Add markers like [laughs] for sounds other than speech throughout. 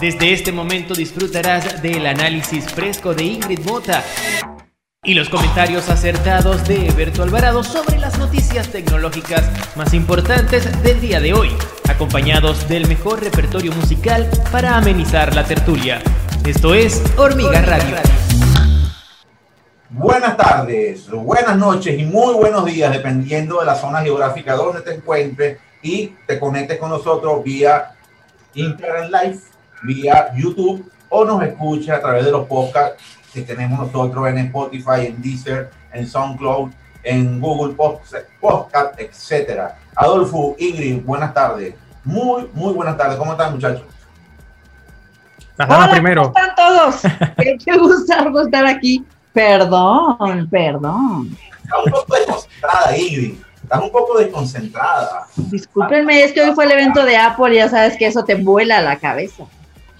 Desde este momento disfrutarás del análisis fresco de Ingrid Mota y los comentarios acertados de Eberto Alvarado sobre las noticias tecnológicas más importantes del día de hoy, acompañados del mejor repertorio musical para amenizar la tertulia. Esto es Hormiga Radio. Buenas tardes, buenas noches y muy buenos días, dependiendo de la zona geográfica donde te encuentres y te conectes con nosotros vía Internet Live, vía YouTube o nos escuches a través de los podcasts que tenemos nosotros en Spotify, en Deezer, en SoundCloud, en Google Podcast, etcétera. Adolfo, Ingrid, buenas tardes. Muy, muy buenas tardes. ¿Cómo están, muchachos? Hola, primero. ¿Cómo están todos? [laughs] Qué gusto estar aquí Perdón, perdón. Estás un poco desconcentrada, Ingrid. Estás un poco desconcentrada. Discúlpenme, es que hoy fue el evento de Apple y ya sabes que eso te vuela la cabeza.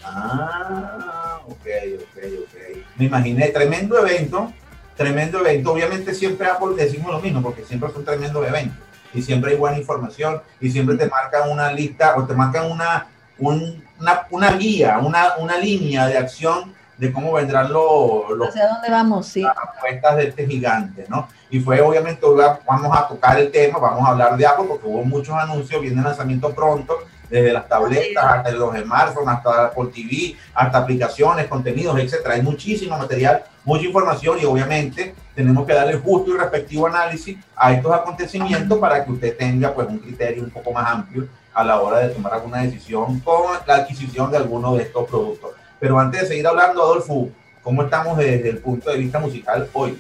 Ah, ok, ok, ok. Me imaginé, tremendo evento, tremendo evento. Obviamente siempre Apple decimos lo mismo, porque siempre son tremendos eventos. Y siempre hay buena información, y siempre te marcan una lista, o te marcan una, una, una guía, una, una línea de acción de cómo vendrán los, ¿Hacia dónde vamos? Sí. las apuestas de este gigante, ¿no? Y fue obviamente, vamos a tocar el tema, vamos a hablar de Apple porque hubo muchos anuncios, viene el lanzamiento pronto, desde las tabletas hasta los smartphones, hasta Apple TV, hasta aplicaciones, contenidos, etcétera. Hay muchísimo material, mucha información y obviamente tenemos que darle justo y respectivo análisis a estos acontecimientos para que usted tenga pues un criterio un poco más amplio a la hora de tomar alguna decisión con la adquisición de alguno de estos productos. Pero antes de seguir hablando, Adolfo, ¿cómo estamos desde el punto de vista musical hoy?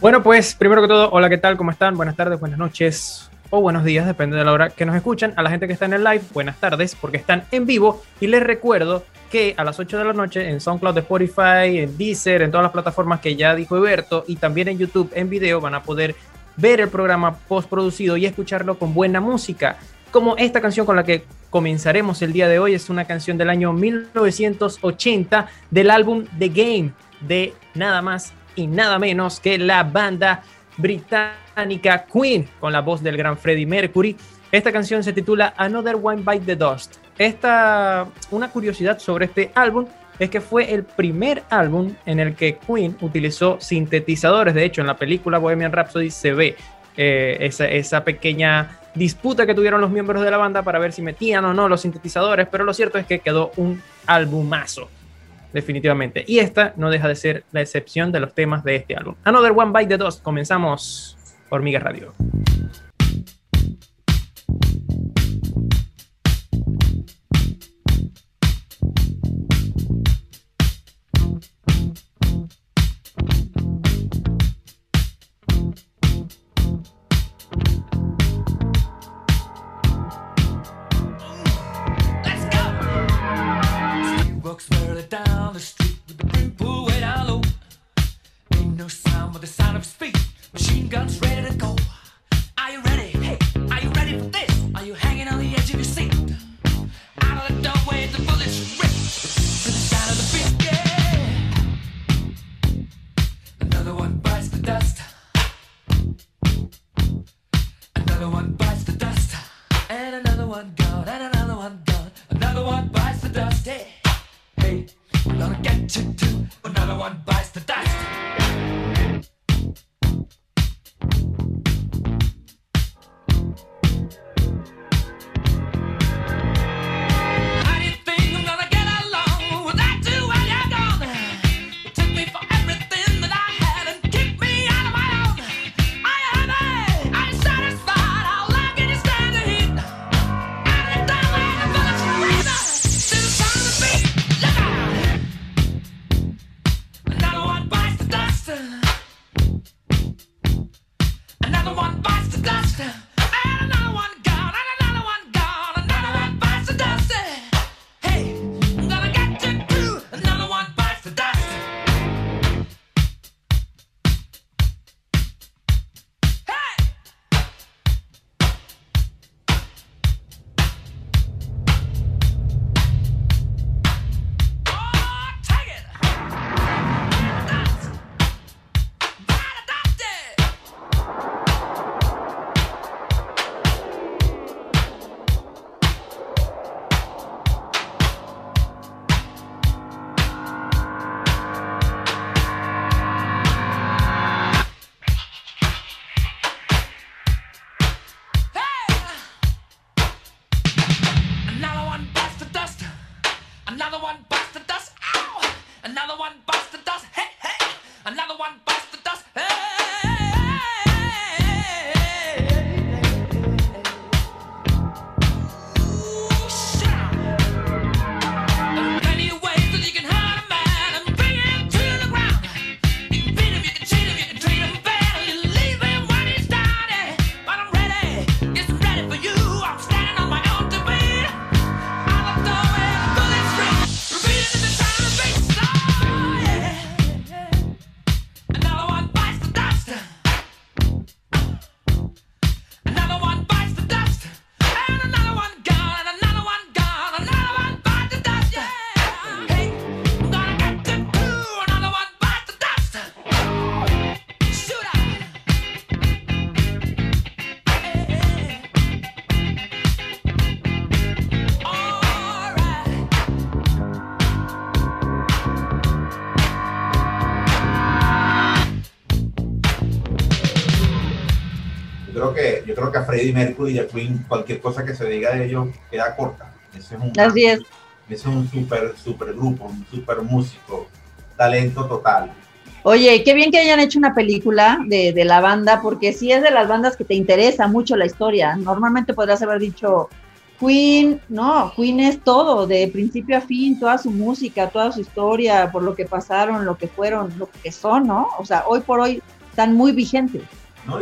Bueno, pues primero que todo, hola, ¿qué tal? ¿Cómo están? Buenas tardes, buenas noches o buenos días, depende de la hora que nos escuchan. A la gente que está en el live, buenas tardes, porque están en vivo. Y les recuerdo que a las 8 de la noche en SoundCloud, Spotify, en Deezer, en todas las plataformas que ya dijo Eberto, y también en YouTube en video van a poder ver el programa postproducido y escucharlo con buena música como esta canción con la que comenzaremos el día de hoy es una canción del año 1980 del álbum The Game de nada más y nada menos que la banda británica Queen con la voz del gran Freddie Mercury. Esta canción se titula Another One Bite the Dust. Esta, una curiosidad sobre este álbum es que fue el primer álbum en el que Queen utilizó sintetizadores. De hecho, en la película Bohemian Rhapsody se ve eh, esa, esa pequeña disputa que tuvieron los miembros de la banda para ver si metían o no los sintetizadores, pero lo cierto es que quedó un albumazo, definitivamente. Y esta no deja de ser la excepción de los temas de este álbum. Another One Bite the Dust, comenzamos Hormiga Radio. Freddie Mercury y a Queen, cualquier cosa que se diga de ellos queda corta. Ese es un, Así es. Ese es un super, super grupo, un super músico, talento total. Oye, qué bien que hayan hecho una película de, de, la banda, porque si es de las bandas que te interesa mucho la historia. Normalmente podrías haber dicho Queen, no, Queen es todo, de principio a fin, toda su música, toda su historia, por lo que pasaron, lo que fueron, lo que son, ¿no? O sea, hoy por hoy están muy vigentes.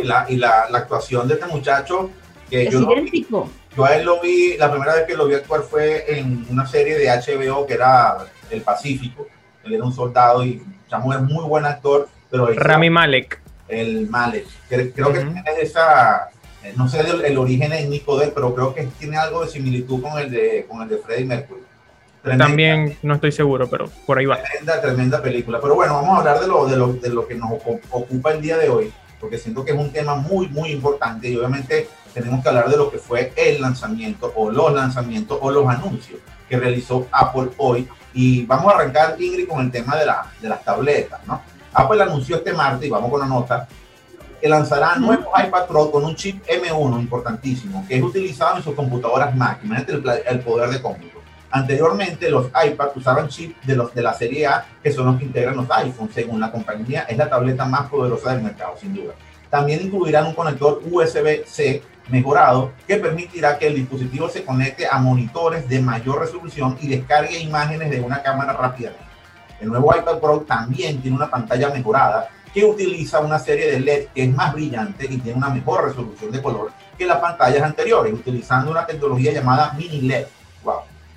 Y, la, y la, la actuación de este muchacho, que es yo, idéntico. yo a él lo vi, la primera vez que lo vi actuar fue en una serie de HBO que era El Pacífico. Él era un soldado y Chamo es muy buen actor, pero... Rami Malek. El Malek. Creo, que tiene esa, eh, no sé el, origen étnico de él, pero creo que tiene algo de similitud con el de, con el de Freddie Mercury. También no estoy seguro, pero por ahí va. Tremenda, tremenda película. Pero bueno, vamos a hablar de lo, de lo, de lo que nos ocupa el día de hoy porque siento que es un tema muy, muy importante y obviamente tenemos que hablar de lo que fue el lanzamiento o los lanzamientos o los anuncios que realizó Apple hoy. Y vamos a arrancar, Ingrid, con el tema de, la, de las tabletas, ¿no? Apple anunció este martes, y vamos con la nota, que lanzará nuevos iPad Pro con un chip M1 importantísimo, que es utilizado en sus computadoras Mac. Imagínate el, el poder de cómputo. Anteriormente, los iPads usaban chips de, los, de la serie A, que son los que integran los iPhones. Según la compañía, es la tableta más poderosa del mercado, sin duda. También incluirán un conector USB-C mejorado que permitirá que el dispositivo se conecte a monitores de mayor resolución y descargue imágenes de una cámara rápidamente. El nuevo iPad Pro también tiene una pantalla mejorada que utiliza una serie de LED que es más brillante y tiene una mejor resolución de color que las pantallas anteriores, utilizando una tecnología llamada mini LED.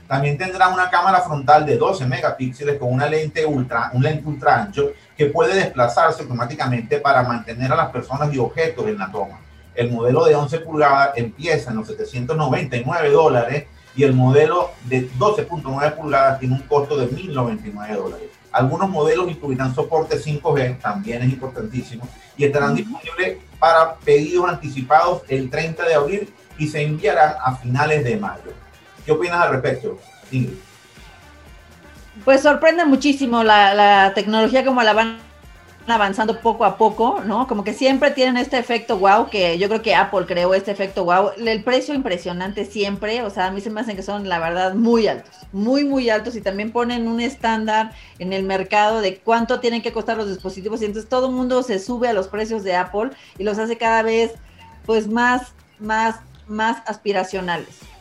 También tendrá una cámara frontal de 12 megapíxeles con una lente ultra, un lente ultra ancho que puede desplazarse automáticamente para mantener a las personas y objetos en la toma. El modelo de 11 pulgadas empieza en los 799 dólares y el modelo de 12.9 pulgadas tiene un costo de 1.099 dólares. Algunos modelos incluirán soporte 5G, también es importantísimo, y estarán disponibles para pedidos anticipados el 30 de abril y se enviarán a finales de mayo. ¿Qué opinas al respecto, Ingrid? Pues sorprende muchísimo la, tecnología como la van avanzando poco a poco, ¿no? Como que siempre tienen este efecto wow, que yo creo que Apple creó este efecto wow. El precio impresionante siempre, o sea, a mí se me hacen que son, la verdad, muy altos, muy, muy altos y también ponen un estándar en el mercado de cuánto tienen que costar los dispositivos y entonces todo el mundo se sube a los precios de Apple y los hace cada vez, pues, más, más, más aspiracionales.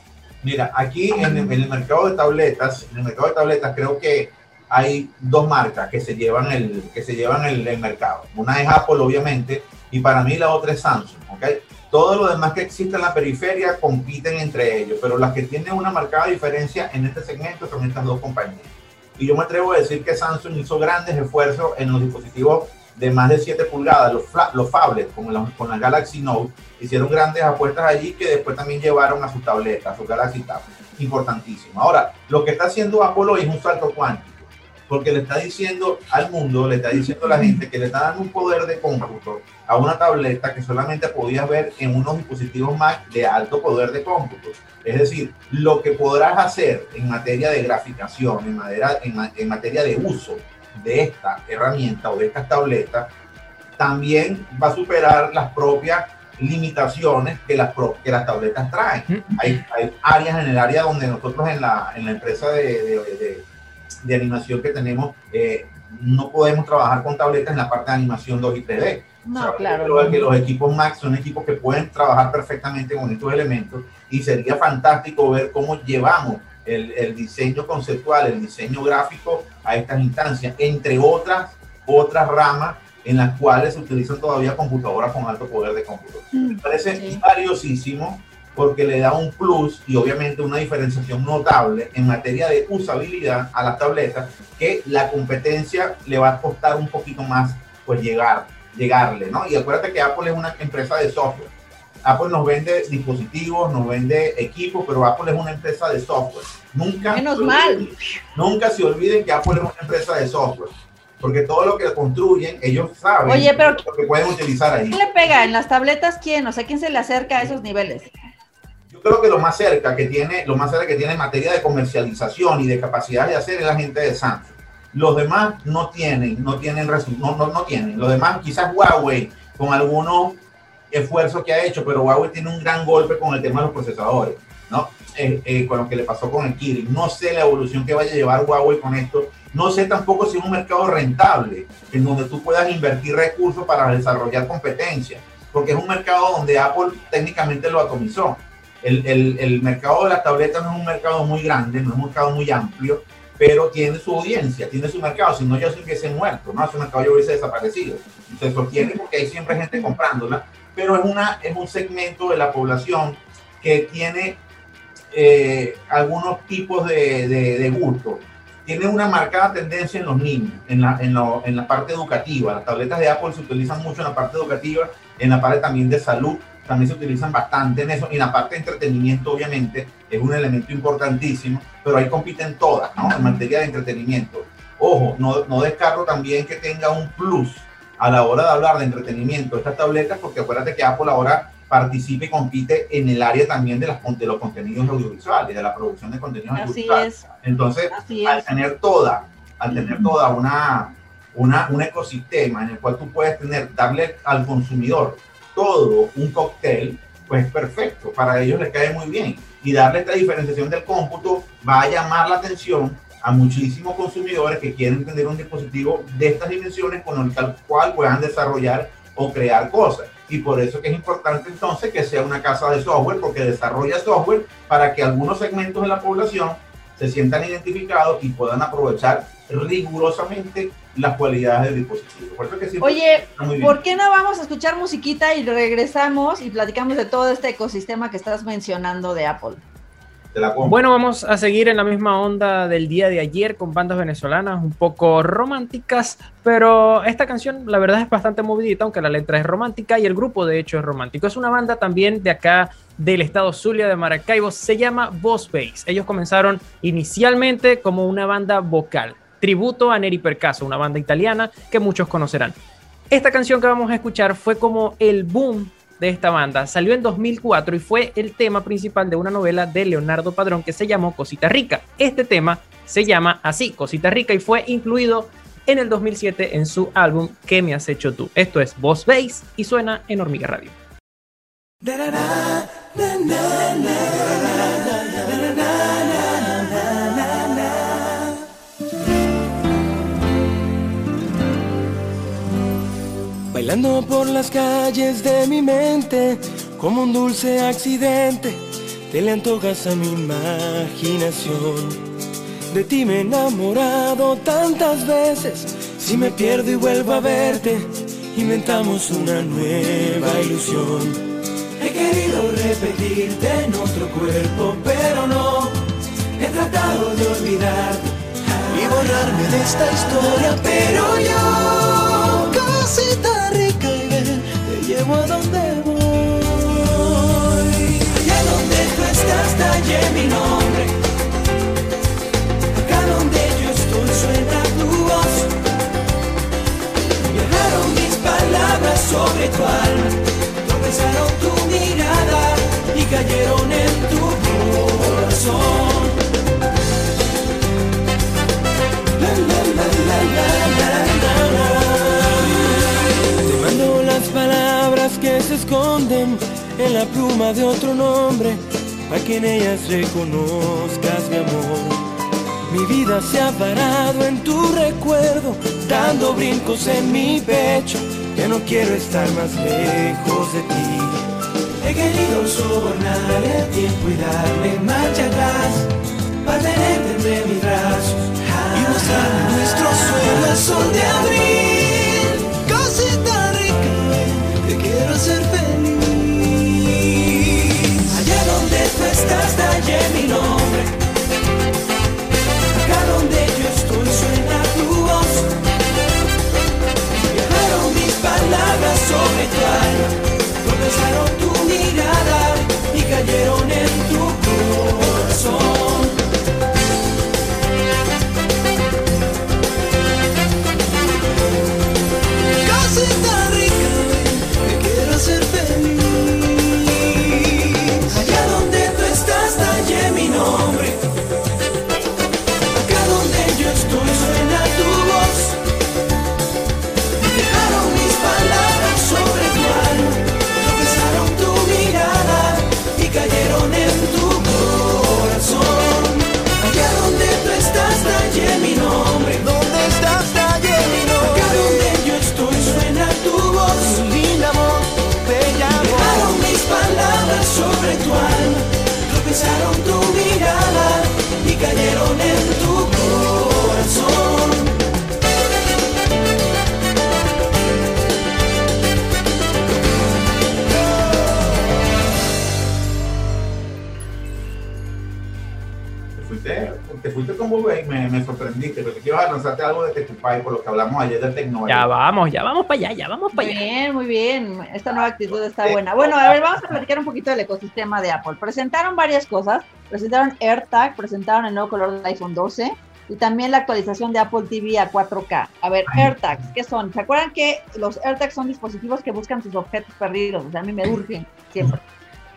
Mira, aquí en, el mercado de tabletas, en el mercado de tabletas creo que hay dos marcas que se llevan el, que se llevan el, mercado. Una es Apple, obviamente, y para mí la otra es Samsung, ¿ok? Todo lo demás que existe en la periferia compiten entre ellos, pero las que tienen una marcada diferencia en este segmento son estas dos compañías. Y yo me atrevo a decir que Samsung hizo grandes esfuerzos en los dispositivos de más de 7 pulgadas, los, los phablets con la, con la Galaxy Note, hicieron grandes apuestas allí que después también llevaron a su tableta, a su Galaxy Tab. Importantísimo. Ahora, lo que está haciendo Apple hoy es un salto cuántico, porque le está diciendo al mundo, le está diciendo a la gente que le está dando un poder de cómputo a una tableta que solamente podías ver en unos dispositivos Mac de alto poder de cómputo. Es decir, lo que podrás hacer en materia de graficación, en, materia, en materia de uso de esta herramienta o de estas tabletas también va a superar las propias limitaciones que las, que las tabletas traen. Hay, hay, áreas en el área donde nosotros en la, en la empresa de, de, de animación que tenemos, eh, no podemos trabajar con tabletas en la parte de animación 2 y 3D. No, claro. Creo que los equipos Mac son equipos que pueden trabajar perfectamente con estos elementos y sería fantástico ver cómo llevamos el, el, diseño conceptual, el diseño gráfico a estas instancias, entre otras, otras ramas en las cuales se utilizan todavía computadoras con alto poder de cómputo. Mm, Me parece sí. valiosísimo porque le da un plus y obviamente una diferenciación notable en materia de usabilidad a las tabletas que la competencia le va a costar un poquito más pues llegar, llegarle, ¿no? Y acuérdate que Apple es una empresa de software. Apple nos vende dispositivos, nos vende equipos, pero Apple es una empresa de software. Nunca, Menos mal. nunca se olviden que Apple es una empresa de software porque todo lo que construyen, ellos saben Oye, pero lo que pueden utilizar ahí. ¿Quién le pega? ¿En las tabletas quién? O sea, ¿quién se le acerca a esos niveles? Yo creo que lo más cerca que tiene, lo más cerca que tiene en materia de comercialización y de capacidad de hacer es la gente de Samsung. Los demás no tienen, no tienen, no, no, no tienen. Los demás, quizás Huawei, con algunos esfuerzos que ha hecho, pero Huawei tiene un gran golpe con el tema de los procesadores, ¿no? Eh, eh, con lo que le pasó con el Kirin. No sé la evolución que vaya a llevar Huawei con esto, no sé tampoco si es un mercado rentable, en donde tú puedas invertir recursos para desarrollar competencia, porque es un mercado donde Apple técnicamente lo atomizó. El, el, el, mercado de las tabletas no es un mercado muy grande, no es un mercado muy amplio, pero tiene su audiencia, tiene su mercado, si no ya se hubiese muerto, ¿no? Ese mercado ya hubiese desaparecido. Se sostiene porque hay siempre gente comprándola, pero es, una, es un segmento de la población que tiene eh, algunos tipos de, de, de gusto tiene una marcada tendencia en los niños, en la, en, lo, en la parte educativa. Las tabletas de Apple se utilizan mucho en la parte educativa, en la parte también de salud, también se utilizan bastante en eso. Y en la parte de entretenimiento, obviamente, es un elemento importantísimo, pero ahí compiten todas, ¿no? En materia de entretenimiento. Ojo, no, no descarto también que tenga un plus a la hora de hablar de entretenimiento estas tabletas, porque acuérdate que Apple ahora participe y compite en el área también de, las, de los contenidos audiovisuales, de la producción de contenidos Así audiovisuales. es. Entonces, Así al es. tener toda, al tener toda una, una, un ecosistema en el cual tú puedes tener, darle al consumidor todo un cóctel, pues perfecto, para ellos les cae muy bien. Y darle esta diferenciación del cómputo va a llamar la atención a muchísimos consumidores que quieren tener un dispositivo de estas dimensiones con el cual puedan desarrollar o crear cosas y por eso que es importante entonces que sea una casa de software porque desarrolla software para que algunos segmentos de la población se sientan identificados y puedan aprovechar rigurosamente las cualidades del dispositivo. Por eso que Oye, ¿por qué no vamos a escuchar musiquita y regresamos y platicamos de todo este ecosistema que estás mencionando de Apple? Bueno, vamos a seguir en la misma onda del día de ayer con bandas venezolanas un poco románticas, pero esta canción la verdad es bastante movidita, aunque la letra es romántica y el grupo de hecho es romántico. Es una banda también de acá del estado Zulia de Maracaibo, se llama Boss Bass. Ellos comenzaron inicialmente como una banda vocal, tributo a Neri Percaso, una banda italiana que muchos conocerán. Esta canción que vamos a escuchar fue como el boom de esta banda. Salió en 2004 y fue el tema principal de una novela de Leonardo Padrón que se llamó Cosita Rica. Este tema se llama así, Cosita Rica, y fue incluido en el 2007 en su álbum ¿Qué me has hecho tú? Esto es Boss Bass y suena en Hormiga Radio. Bailando por las calles de mi mente, como un dulce accidente, te le antojas a mi imaginación. De ti me he enamorado tantas veces, si me pierdo y vuelvo a verte, inventamos una nueva ilusión. He querido repetirte en otro cuerpo, pero no, he tratado de olvidarte y borrarme de esta historia, pero yo, te llevo a donde voy. Y a donde tú estás, talle mi nombre. Acá donde yo estoy, suena tu voz. Viajaron mis palabras sobre tu alma, tropezaron tu mirada y cayeron en tu corazón. Esconden en la pluma de otro nombre, para que en ellas reconozcas mi amor. Mi vida se ha parado en tu recuerdo, dando brincos en mi pecho. Que no quiero estar más lejos de ti. He querido sobornar el tiempo y darle marcha atrás para tenerte entre mis brazos y mostrar nuestro sueño al sol de abril. Allá mi nombre. Acá donde yo estoy, suena tu voz. Viajaron mis palabras sobre tu alma, tropezaron tu mirada y cayeron en pero quiero lanzarte algo de Tetupay por lo que hablamos ayer del tecnológico. Ya vamos, ya vamos para allá, ya vamos para Muy allá. bien, muy bien. Esta nueva actitud está buena. Bueno, a ver, vamos a platicar un poquito del ecosistema de Apple. Presentaron varias cosas. Presentaron AirTag, presentaron el nuevo color del iPhone 12 y también la actualización de Apple TV a 4K. A ver, AirTags, ¿qué son? ¿Se acuerdan que los AirTags son dispositivos que buscan sus objetos perdidos? O sea, a mí me urgen siempre.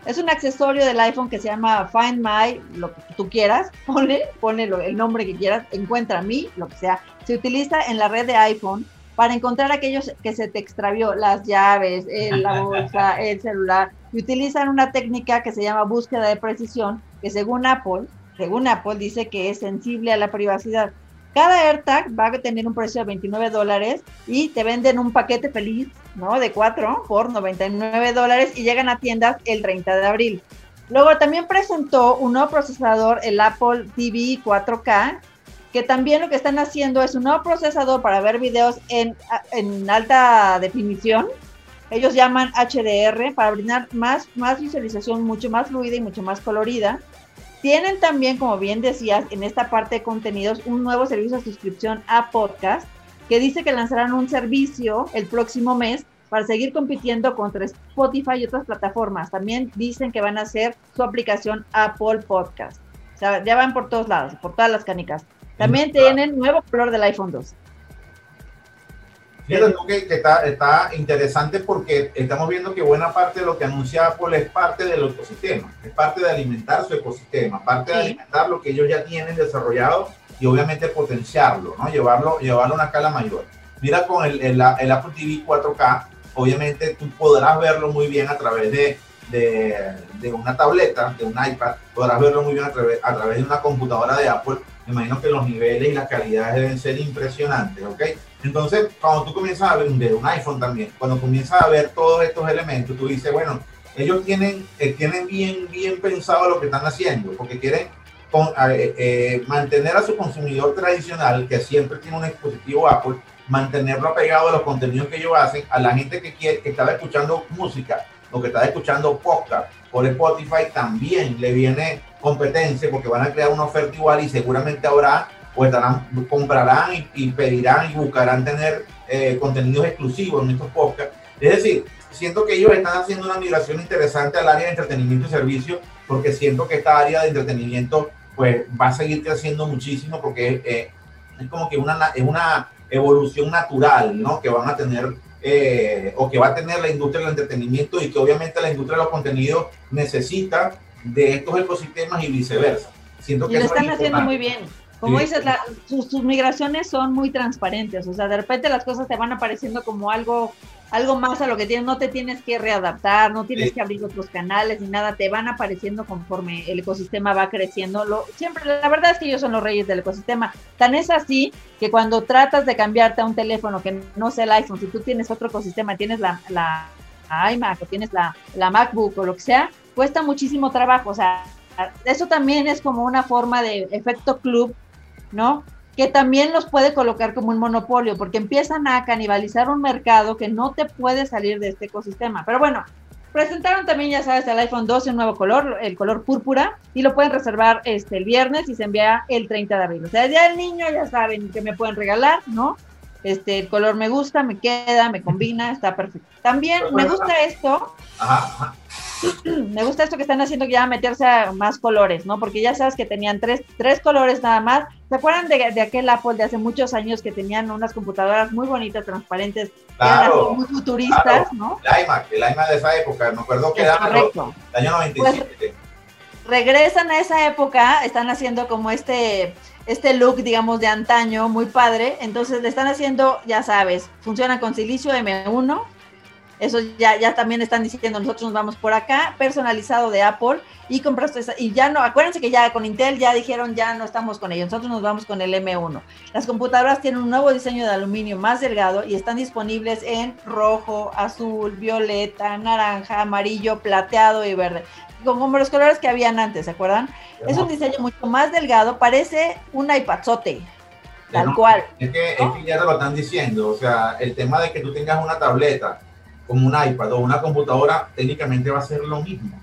Es un accesorio del iPhone que se llama Find My, lo que tú quieras, [laughs] ponle, ponle el nombre que quieras, encuentra a mí, lo que sea. Se utiliza en la red de iPhone para encontrar aquellos que se te extravió, las llaves, el- la [laughs] bolsa, el celular. Y utilizan una técnica que se llama búsqueda de precisión, que según Apple, según Apple dice que es sensible a la privacidad. Cada AirTag va a tener un precio de 29 dólares y te venden un paquete feliz, ¿no? De 4 por 99 dólares y llegan a tiendas el 30 de abril. Luego también presentó un nuevo procesador, el Apple TV 4K, que también lo que están haciendo es un nuevo procesador para ver videos en, en alta definición. Ellos llaman HDR para brindar más, más visualización mucho más fluida y mucho más colorida. Tienen también, como bien decías, en esta parte de contenidos, un nuevo servicio de suscripción a podcast que dice que lanzarán un servicio el próximo mes para seguir compitiendo contra Spotify y otras plataformas. También dicen que van a hacer su aplicación Apple Podcast. O sea, ya van por todos lados, por todas las canicas. También tienen nuevo color del iPhone 2. Fíjate que, que está, está interesante porque estamos viendo que buena parte de lo que anuncia Apple es parte del ecosistema, es parte de alimentar su ecosistema, parte de Sí. alimentar lo que ellos ya tienen desarrollado y obviamente potenciarlo, ¿no? Llevarlo, llevarlo a una escala mayor. Mira con el, el, Apple TV 4K, obviamente tú podrás verlo muy bien a través de, de, una tableta, de un iPad, podrás verlo muy bien a través, de una computadora de Apple. Me imagino que los niveles y las calidades deben ser impresionantes, ¿ok? Entonces, cuando tú comienzas a ver un iPhone también, cuando comienzas a ver todos estos elementos, tú dices, bueno, ellos tienen, eh, tienen bien, bien pensado lo que están haciendo, porque quieren eh, eh, mantener a su consumidor tradicional, que siempre tiene un dispositivo Apple, mantenerlo apegado a los contenidos que ellos hacen, a la gente que, quiere, que estaba escuchando música o que estaba escuchando podcast por Spotify, también le viene competencia porque van a crear una oferta igual y seguramente habrá o estarán, comprarán y, pedirán y buscarán tener eh, contenidos exclusivos en estos podcasts. Es decir, siento que ellos están haciendo una migración interesante al área de entretenimiento y servicio, porque siento que esta área de entretenimiento pues va a seguir creciendo muchísimo porque eh, es como que una, es una evolución natural, ¿no? Que van a tener eh, o que va a tener la industria del entretenimiento y que obviamente la industria de los contenidos necesita de estos ecosistemas y viceversa. Siento Y que lo eso es están haciendo muy bien. Como Sí. dices, la- sus, sus migraciones son muy transparentes, o sea, de repente las cosas te van apareciendo como algo, algo más a lo que tienes, no te tienes que readaptar, no tienes Sí. que abrir otros canales ni nada, te van apareciendo conforme el ecosistema va creciendo. Lo, siempre, la verdad es que ellos son los reyes del ecosistema. Tan es así que cuando tratas de cambiarte a un teléfono que no sea el iPhone, si tú tienes otro ecosistema, tienes la, la iMac o tienes la, la MacBook o lo que sea, cuesta muchísimo trabajo, o sea, eso también es como una forma de efecto club, ¿no? Que también los puede colocar como un monopolio, porque empiezan a canibalizar un mercado que no te puede salir de este ecosistema. Pero bueno, presentaron también, ya sabes, el iPhone 12 un nuevo color, el color púrpura, y lo pueden reservar este el viernes y se envía el 30 de abril. O sea, ya el niño ya saben que me pueden regalar, ¿no? Este, el color me gusta, me queda, me combina, está perfecto. También me gusta esto, Ajá, [clears throat] me gusta esto que están haciendo que ya meterse a más colores, ¿no? Porque ya sabes que tenían tres, tres colores nada más. ¿Se acuerdan de, de aquel Apple de hace muchos años que tenían unas computadoras muy bonitas, transparentes, Claro. muy futuristas, claro. ¿no? El iMac, el iMac de esa época, me acuerdo que era el año 97. Regresan a esa época, están haciendo como este, este look, digamos, de antaño, muy padre. Entonces le están haciendo, ya sabes, funciona con silicio M1. Eso ya, ya también están diciendo, nosotros nos vamos por acá, personalizado de Apple, y compraste esa- y ya no, acuérdense que ya con Intel ya dijeron, ya no estamos con ellos, nosotros nos vamos con el M1. Las computadoras tienen un nuevo diseño de aluminio más delgado y están disponibles en rojo, azul, violeta, naranja, amarillo, plateado y verde, como los colores que habían antes, ¿se acuerdan? Es un diseño mucho más delgado, parece un iPadzote, tal No, cual. Es que, es que ya te lo están diciendo, o sea, el tema de que tú tengas una tableta como un iPad o una computadora, técnicamente va a ser lo mismo.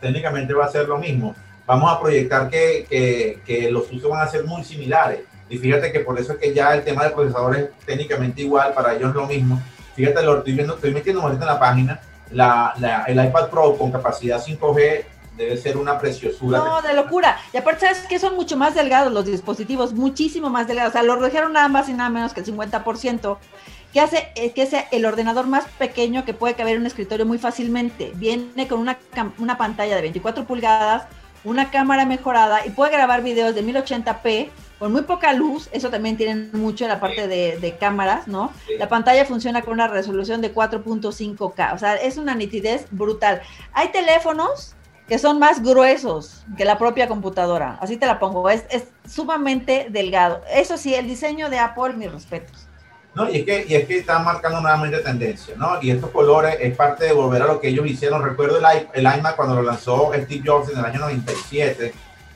Técnicamente va a ser lo mismo. Vamos a proyectar que, que, que los usos van a ser muy similares. Y fíjate que por eso es que ya el tema de procesadores es técnicamente igual, para ellos lo mismo. Fíjate, lo estoy viendo, estoy metiendo ahorita en la página, la, la- el iPad Pro con capacidad 5G debe ser una preciosura. No, de locura. Y aparte, ¿sabes que Son mucho más delgados los dispositivos, muchísimo más delgados. O sea, lo redujeron nada más y nada menos que el 50%, que hace eh, que sea el ordenador más pequeño que puede caber en un escritorio muy fácilmente. Viene con una, una pantalla de 24 pulgadas, una cámara mejorada y puede grabar videos de 1080p con muy poca luz. Eso también tienen mucho en la parte de, de cámaras, ¿no? Sí. La pantalla funciona con una resolución de 4.5K. O sea, es una nitidez brutal. Hay teléfonos que son más gruesos que la propia computadora. Así te la pongo. Es, es sumamente delgado. Eso sí, el diseño de Apple, mis respetos. No, y es que, y es que están marcando nuevamente tendencia, ¿no? Y estos colores es parte de volver a lo que ellos hicieron. Recuerdo el, el iMac cuando lo lanzó Steve Jobs en el año 97.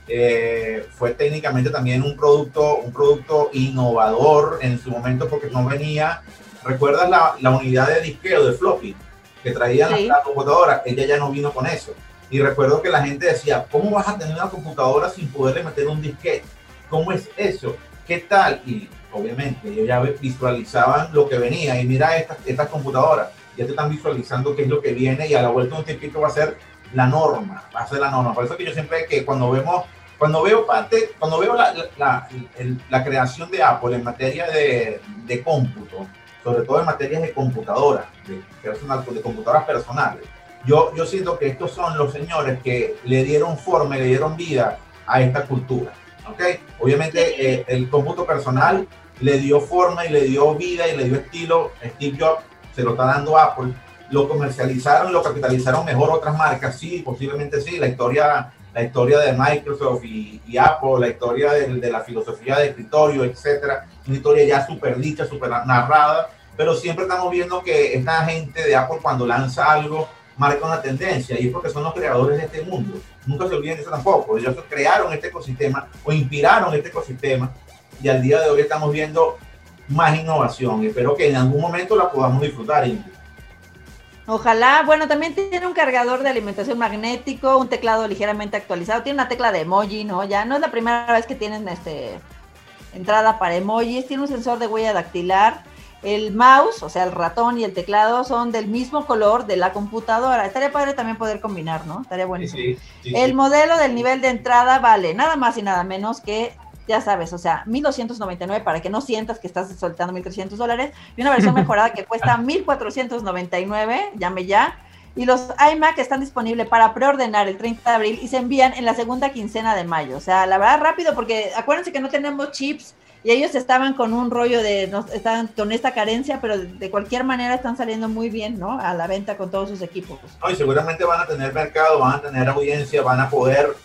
eh, fue técnicamente también un producto, un producto innovador en su momento porque no venía. ¿Recuerdas la, la unidad de disqueo de floppy que traían Sí. la, la computadora? Ella ya no vino con eso. Y recuerdo que la gente decía, ¿cómo vas a tener una computadora sin poderle meter un disquete? ¿Cómo es eso? ¿Qué tal? Y obviamente ellos ya visualizaban lo que venía y mira estas, estas computadoras, ya te están visualizando qué es lo que viene y a la vuelta de un tiempito va a ser la norma, va a ser la norma. Por eso que yo siempre que cuando vemos, cuando veo parte, cuando veo la, la, la- el- la creación de Apple en materia de, de cómputo, sobre todo en materias de computadoras, de, personal, de computadoras personales, yo, yo siento que estos son los señores que le dieron forma le dieron vida a esta cultura. ¿ok? Obviamente eh, el cómputo personal le dio forma y le dio vida y le dio estilo. Steve Jobs se lo está dando Apple. Lo comercializaron, lo capitalizaron mejor otras marcas, sí, posiblemente sí. La historia, la historia de Microsoft y, Apple, la historia de, la filosofía de escritorio, etcétera, una historia ya súper dicha, súper narrada. Pero siempre estamos viendo que esta gente de Apple cuando lanza algo marca una tendencia y es porque son los creadores de este mundo. Nunca se olviden de eso tampoco. Ellos crearon este ecosistema o inspiraron este ecosistema y al día de hoy estamos viendo más innovación. Espero que en algún momento la podamos disfrutar. Ojalá, bueno, también tiene un cargador de alimentación magnético, un teclado ligeramente actualizado, tiene una tecla de emoji, ¿no? Ya no es la primera vez que tienen este entrada para emojis, tiene un sensor de huella dactilar, el mouse, o sea, el ratón y el teclado son del mismo color de la computadora. Estaría padre también poder combinar, ¿no? Estaría buenísimo. Sí, sí, sí, El modelo del nivel de entrada vale nada más y nada menos que, ya sabes, o sea, 1299 para que no sientas que estás soltando 1300 dólares y una versión [laughs] mejorada que cuesta 1499, llame ya. y los iMac están disponibles para preordenar el 30 de abril y se envían en la segunda quincena de mayo. O sea, la verdad rápido porque acuérdense que no tenemos chips y ellos estaban con un rollo de, no, estaban con esta carencia, pero de cualquier manera están saliendo muy bien, ¿no? A la venta con todos sus equipos. No, y seguramente van a tener mercado, van a tener audiencia, van a poder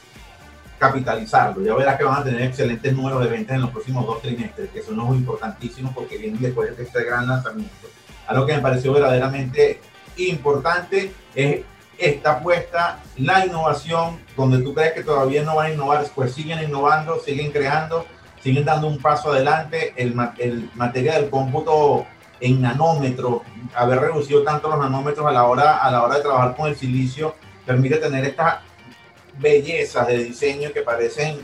capitalizarlo. Ya verás que van a tener excelentes números de ventas en los próximos dos trimestres, que son los importantísimos porque vienen después de este gran lanzamiento. Algo que me pareció verdaderamente importante es esta apuesta, la innovación, donde tú crees que todavía no van a innovar, pues siguen innovando, siguen creando siguen dando un paso adelante. El, el materia del cómputo en nanómetros, haber reducido tanto los nanómetros a la hora, a la hora de trabajar con el silicio, permite tener estas bellezas de diseño que parecen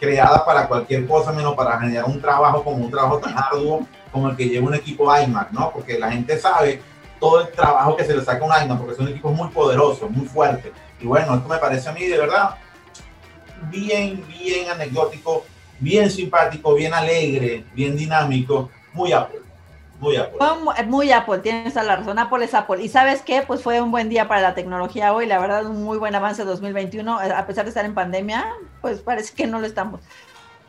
creadas para cualquier cosa, menos para generar un trabajo como un trabajo tan arduo como el que lleva un equipo iMac, ¿no? Porque la gente sabe todo el trabajo que se le saca a un iMac, porque son equipos muy poderosos, muy fuertes. Y bueno, esto me parece a mí de verdad bien, bien anecdótico bien simpático, bien alegre, bien dinámico, muy Apple. Muy Apple. Muy Apple, tienes toda la razón. Apple es Apple. Y sabes qué? Pues fue un buen día para la tecnología hoy. La verdad, un muy buen avance 2021. A pesar de estar en pandemia, pues parece que no lo estamos.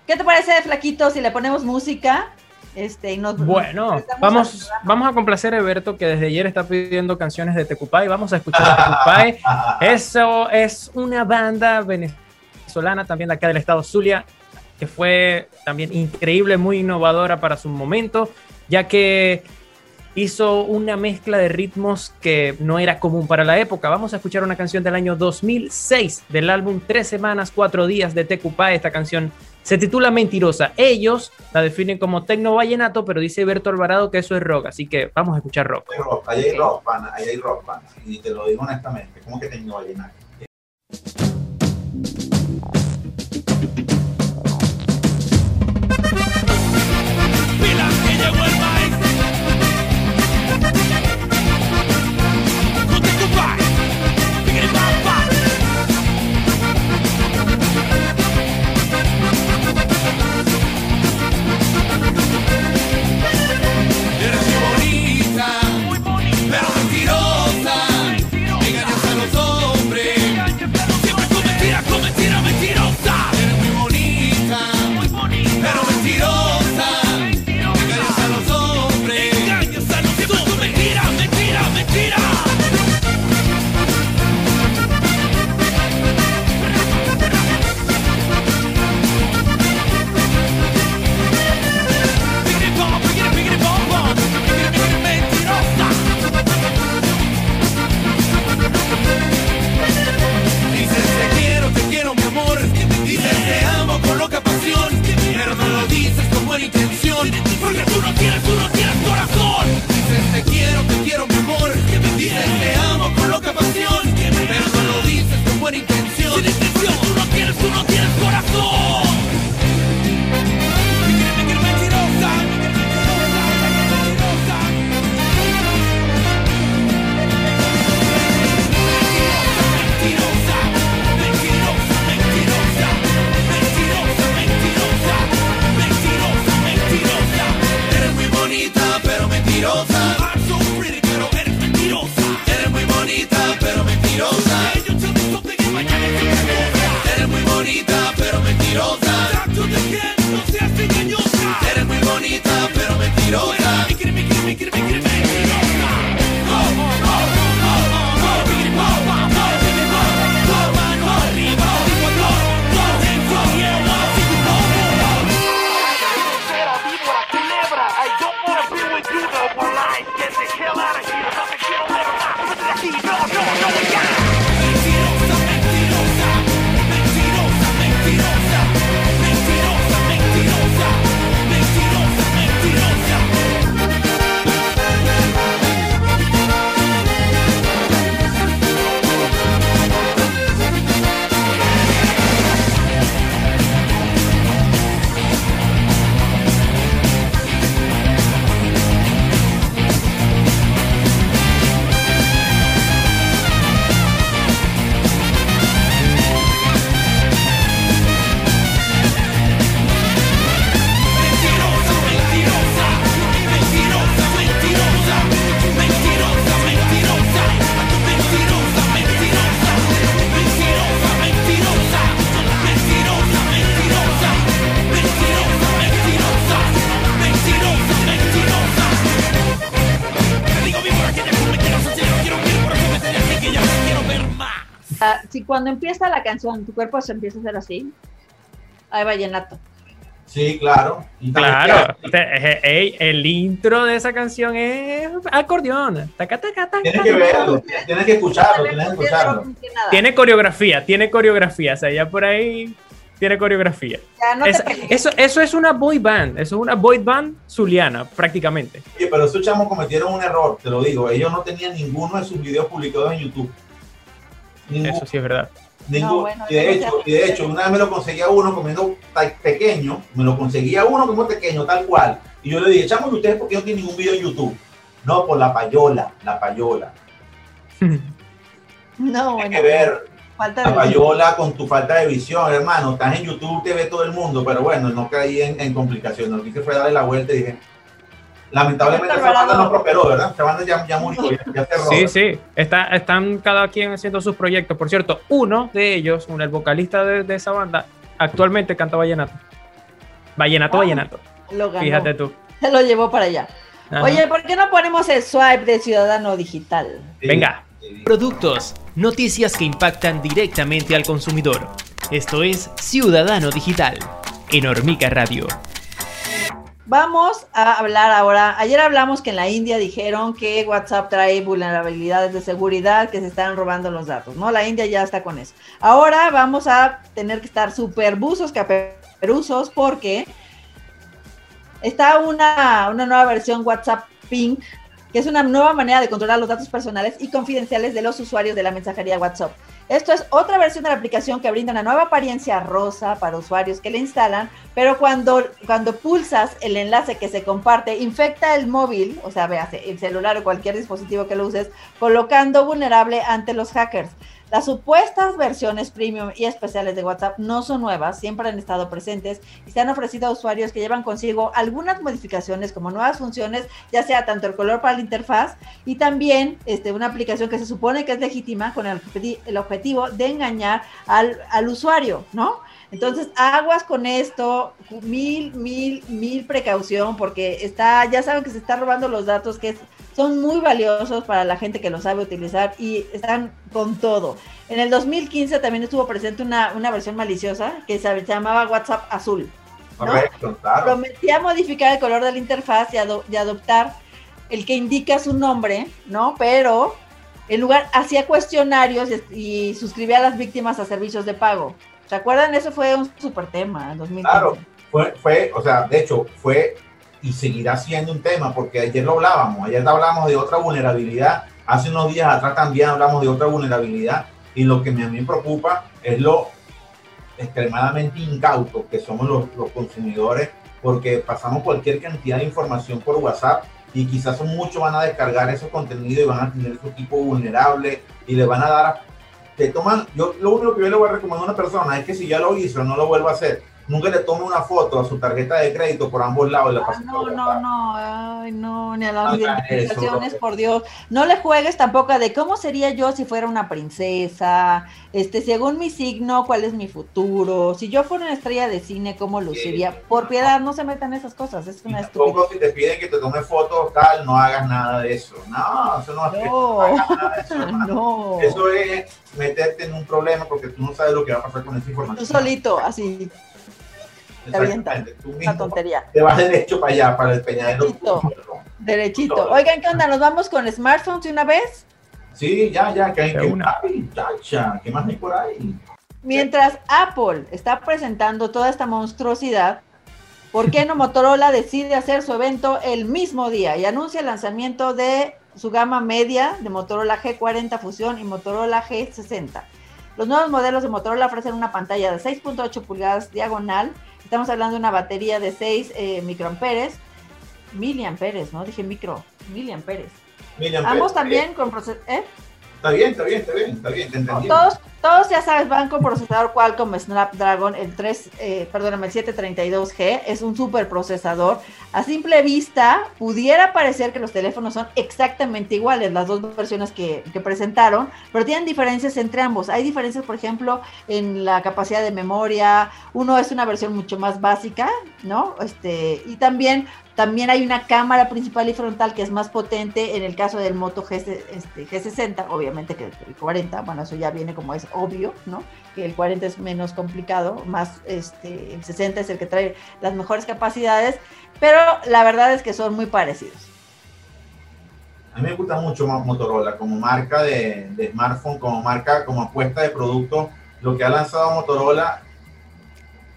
¿Qué te parece, Flaquito, si le ponemos música? Este, y nos, bueno, vamos, vamos a complacer a Eberto que desde ayer está pidiendo canciones de Tecupay. Vamos a escuchar a Tecupay. [laughs] Eso es una banda venezolana también de acá del estado Zulia que fue también increíble, muy innovadora para su momento, ya que hizo una mezcla de ritmos que no era común para la época. Vamos a escuchar una canción del año 2006 del álbum Tres Semanas, Cuatro Días de Tecupá. Esta canción se titula Mentirosa. Ellos la definen como tecno vallenato, pero dice Berto Alvarado que eso es rock, así que vamos a escuchar rock. Hay rock, pana, hay rock, pana. Y te lo digo honestamente, ¿cómo que tecno vallenato? Si cuando empieza la canción tu cuerpo se empieza a hacer así, hay vallenato. Sí, claro. Y Claro, ey, el intro de esa canción es acordeón. Taca, taca, taca, Tienes que verlo, tienes que escucharlo, tienes que escucharlo. Tiene coreografía, tiene coreografía. O sea, ya por ahí tiene coreografía. Ya, no te Es- pegues. eso, eso es una boy band, eso es una boy band zuliana, prácticamente. Oye, pero esos chamos cometieron un error, te lo digo. Ellos no tenían ninguno de sus videos publicados en YouTube. Eso sí es verdad. Ningún- No, bueno, y, de hecho, y de hecho, una vez me lo conseguía uno comiendo pequeño, me lo conseguía uno como pequeño, tal cual. Y yo le dije, chamo, ¿y ustedes por qué no tienen ningún video en YouTube? No, por la payola, la payola. [laughs] No, Hay bueno, que ver falta la de payola con tu falta de visión, hermano. Estás en YouTube, te ve todo el mundo, pero bueno, no caí en, en complicaciones. Lo que hice fue darle la vuelta y dije, lamentablemente esa banda no prosperó, ¿verdad? Esa banda ya, ya murió, ya, ya cerró. Sí, sí, está, están cada quien haciendo sus proyectos. Por cierto, uno de ellos, uno, el vocalista de, de esa banda, actualmente canta vallenato. Vallenato, Ah, vallenato. lo ganó. Fíjate tú. Se [laughs] lo llevó para allá. Ajá. Oye, ¿por qué no ponemos el swipe de Ciudadano Digital? Sí. Venga. Productos, noticias que impactan directamente al consumidor. Esto es Ciudadano Digital, en Hormiga Radio. Vamos a hablar ahora. Ayer hablamos que en la India dijeron que WhatsApp trae vulnerabilidades de seguridad, que se están robando los datos, ¿no? La India ya está con eso. Ahora vamos a tener que estar súper buzos, caperuzos, porque está una, una nueva versión WhatsApp Pink, que es una nueva manera de controlar los datos personales y confidenciales de los usuarios de la mensajería WhatsApp. Esto es otra versión de la aplicación que brinda una nueva apariencia rosa para usuarios que la instalan, pero cuando, cuando pulsas el enlace que se comparte, infecta el móvil, o sea, veas, el celular o cualquier dispositivo que lo uses, colocando vulnerable ante los hackers. Las supuestas versiones premium y especiales de WhatsApp no son nuevas, siempre han estado presentes y se han ofrecido a usuarios que llevan consigo algunas modificaciones como nuevas funciones, ya sea tanto el color para la interfaz y también este, una aplicación que se supone que es legítima con el, el objetivo de engañar al, al usuario, ¿no? Entonces, aguas con esto, mil, mil, mil precaución, porque está, ya saben que se está robando los datos que es- son muy valiosos para la gente que lo sabe utilizar y están con todo. En el 2015 también estuvo presente una, una versión maliciosa que se llamaba WhatsApp Azul. ¿no? Correcto, claro. Prometía modificar el color de la interfaz y, ado- y adoptar el que indica su nombre, ¿no? Pero en lugar hacía cuestionarios y, y suscribía a las víctimas a servicios de pago. ¿Se acuerdan? Eso fue un súper tema en 2015. Claro. Fue, fue, o sea, de hecho, fue y seguirá siendo un tema, porque ayer lo hablábamos, ayer hablamos de otra vulnerabilidad, hace unos días atrás también hablamos de otra vulnerabilidad, y lo que a mí me preocupa es lo extremadamente incautos que somos los, consumidores, porque pasamos cualquier cantidad de información por WhatsApp y quizás muchos van a descargar esos contenidos y van a tener su tipo vulnerable y le van a dar te toman, yo lo único que yo le voy a recomendar a una persona es que si ya lo hizo, no lo vuelva a hacer. Nunca le tome una foto a su tarjeta de crédito por ambos lados la Ah, no, no, no, ay, no, ni a las identificaciones, por Dios. No le juegues tampoco de cómo sería yo si fuera una princesa, este, según mi signo, cuál es mi futuro, si yo fuera una estrella de cine, cómo luciría. Por piedad, no se metan esas cosas, es una estupidez. si te piden que te tome fotos, tal, no hagas nada de eso. No, eso no, es No. hagas nada de eso. [laughs] No, Eso es meterte en un problema porque tú no sabes lo que va a pasar con esa tú información. solito, así, te una tontería. te vas derecho para allá, para el peñadero. Derechito. Derechito. Oigan, ¿qué onda? ¿Nos vamos con smartphones de una vez? Sí, ya, ya, que hay que una. ¿qué más hay por ahí? Mientras Apple está presentando toda esta monstruosidad, ¿por qué no Motorola decide hacer su evento el mismo día y anuncia el lanzamiento de su gama media de Motorola G40 Fusión y Motorola G60? Los nuevos modelos de Motorola ofrecen una pantalla de 6.8 pulgadas diagonal. Estamos hablando de una batería de 6 eh, microamperes, miliamperes, ¿no? Dije micro, miliamperes. Ambos también con procesador. ¿eh? Está bien, está bien, está bien, está bien, te entendí. Todos, todos ya sabes, van con procesador Qualcomm Snapdragon, el 3, eh, perdóname, el 732G, es un super procesador. A simple vista, pudiera parecer que los teléfonos son exactamente iguales, las dos versiones que, que presentaron, pero tienen diferencias entre ambos. Hay diferencias, por ejemplo, en la capacidad de memoria, uno es una versión mucho más básica, ¿no? Este, y también también hay una cámara principal y frontal que es más potente en el caso del Moto G, este, G60, obviamente que el 40, bueno, eso ya viene como es obvio, ¿no? Que el 40 es menos complicado, más este, el 60 es el que trae las mejores capacidades, pero la verdad es que son muy parecidos. A mí me gusta mucho Motorola como marca de smartphone, como marca, como apuesta de producto. Lo que ha lanzado Motorola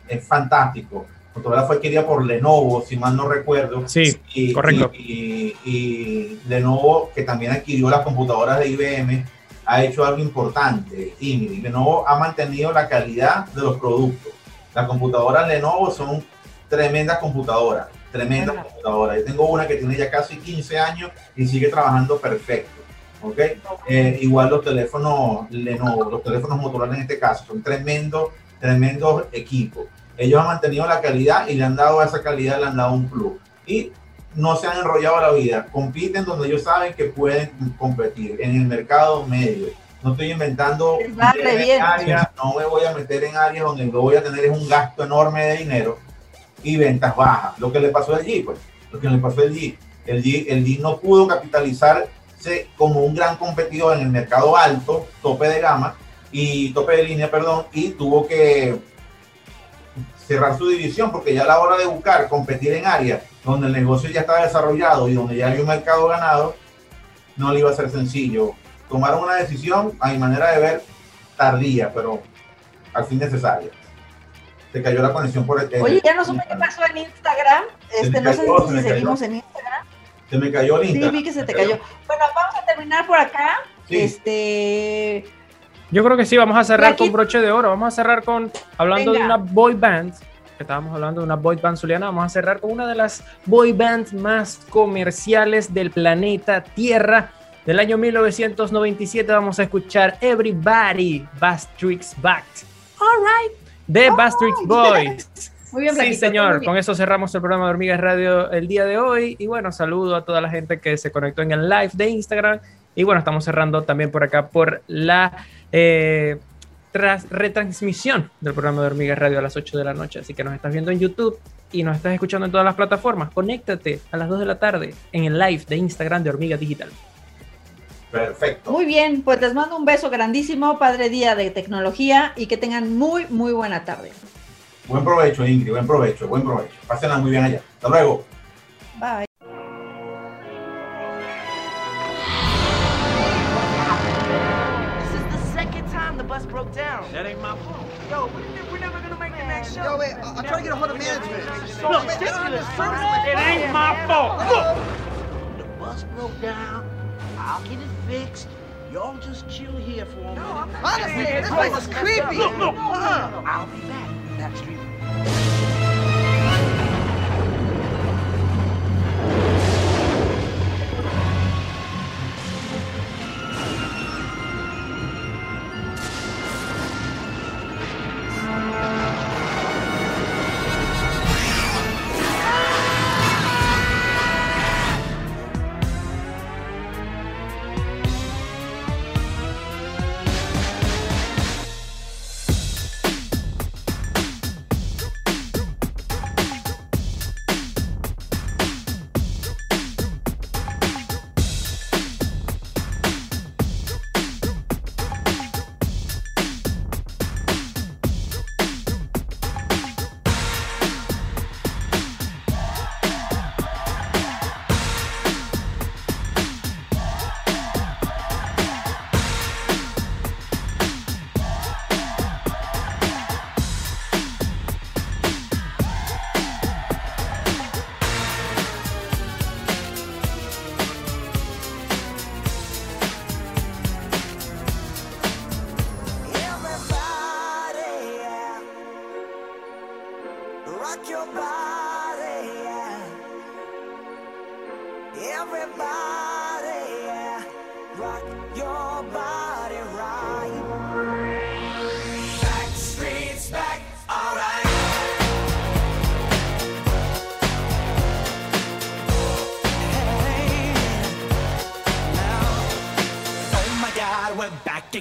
es fantástico. Motorola fue adquirida por Lenovo, si mal no recuerdo. Sí, y, correcto. Y, y, Lenovo, que también adquirió las computadoras de IBM, ha hecho algo importante. Y Lenovo ha mantenido la calidad de los productos. Las computadoras Lenovo son tremendas computadoras, tremendas computadoras. Yo tengo una que tiene ya casi 15 años y sigue trabajando perfecto. ¿ok? Eh, igual los teléfonos Lenovo, los teléfonos Motorola en este caso, son tremendos, tremendos equipos ellos han mantenido la calidad y le han dado a esa calidad, le han dado un plus. Y no se han enrollado la vida, compiten donde ellos saben que pueden competir, en el mercado medio. No estoy inventando áreas, no me voy a meter en áreas donde lo voy a tener es un gasto enorme de dinero y ventas bajas. Lo que le pasó al G, pues, lo que le pasó al G. El G, el G no pudo capitalizarse como un gran competidor en el mercado alto, tope de gama y tope de línea, perdón, y tuvo que cerrar su división, porque ya a la hora de buscar competir en áreas donde el negocio ya está desarrollado y donde ya hay un mercado ganado, no le iba a ser sencillo. Tomaron una decisión, a mi manera de ver, tardía, pero al fin necesaria. Se cayó la conexión por el. Oye, ya no supe qué pasó en Instagram. Este, no sé si seguimos en Instagram. Se me cayó el Instagram. Sí, vi que se te cayó. Bueno, vamos a terminar por acá. Este yo creo que sí, vamos a cerrar con broche de oro. Vamos a cerrar con, hablando de una boy band, que estábamos hablando de una boy band zuliana, vamos a cerrar con una de las boy bands más comerciales del planeta Tierra. Del año 1997 vamos a escuchar Everybody, Bastrix Back. Alright, de Bastrix Boys. [laughs] Muy bien, sí, señor. Con eso cerramos el programa de Hormigas Radio el día de hoy. Y bueno, saludo a toda la gente que se conectó en el live de Instagram. Y bueno, estamos cerrando también por acá por la eh, tras retransmisión del programa de Hormigas Radio a las 8 de la noche. Así que nos estás viendo en YouTube y nos estás escuchando en todas las plataformas. Conéctate a las 2 de la tarde en el live de Instagram de Hormigas Digital. Perfecto. Muy bien, pues les mando un beso grandísimo, Padre Día de Tecnología, y que tengan muy, muy buena tarde. Buen provecho, Ingrid, buen provecho, buen provecho. Pásenla muy bien allá. Hasta luego. Bye. Down. That ain't my fault. Yo, we're never gonna make the next show. Yo, wait, I'll try to get a hold of management. Look, it ain't my fault. Look! The bus broke down. I'll get it fixed. Y'all just chill here for a minute. No, I'm not Honestly, this place is creepy. Look, look. Uh-huh. I'll be back. That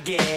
again.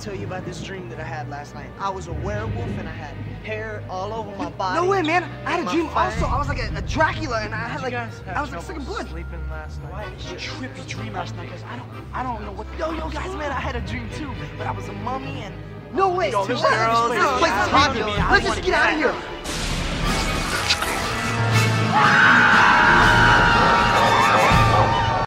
Tell you about this dream that I had last night. I was a werewolf and I had hair all over my body. No way, man. I had a dream fangs. also. I was like a, a Dracula and I had like, You guys have I was like sucking blood. Sleeping last night. Why did you trippy dream last night? Cause I don't, I don't know what. Yo, yo, guys, man, I had a dream too, but I was a mummy and. No way. Yo, this girls. This place is haunted. Let's just get out of here. Ah!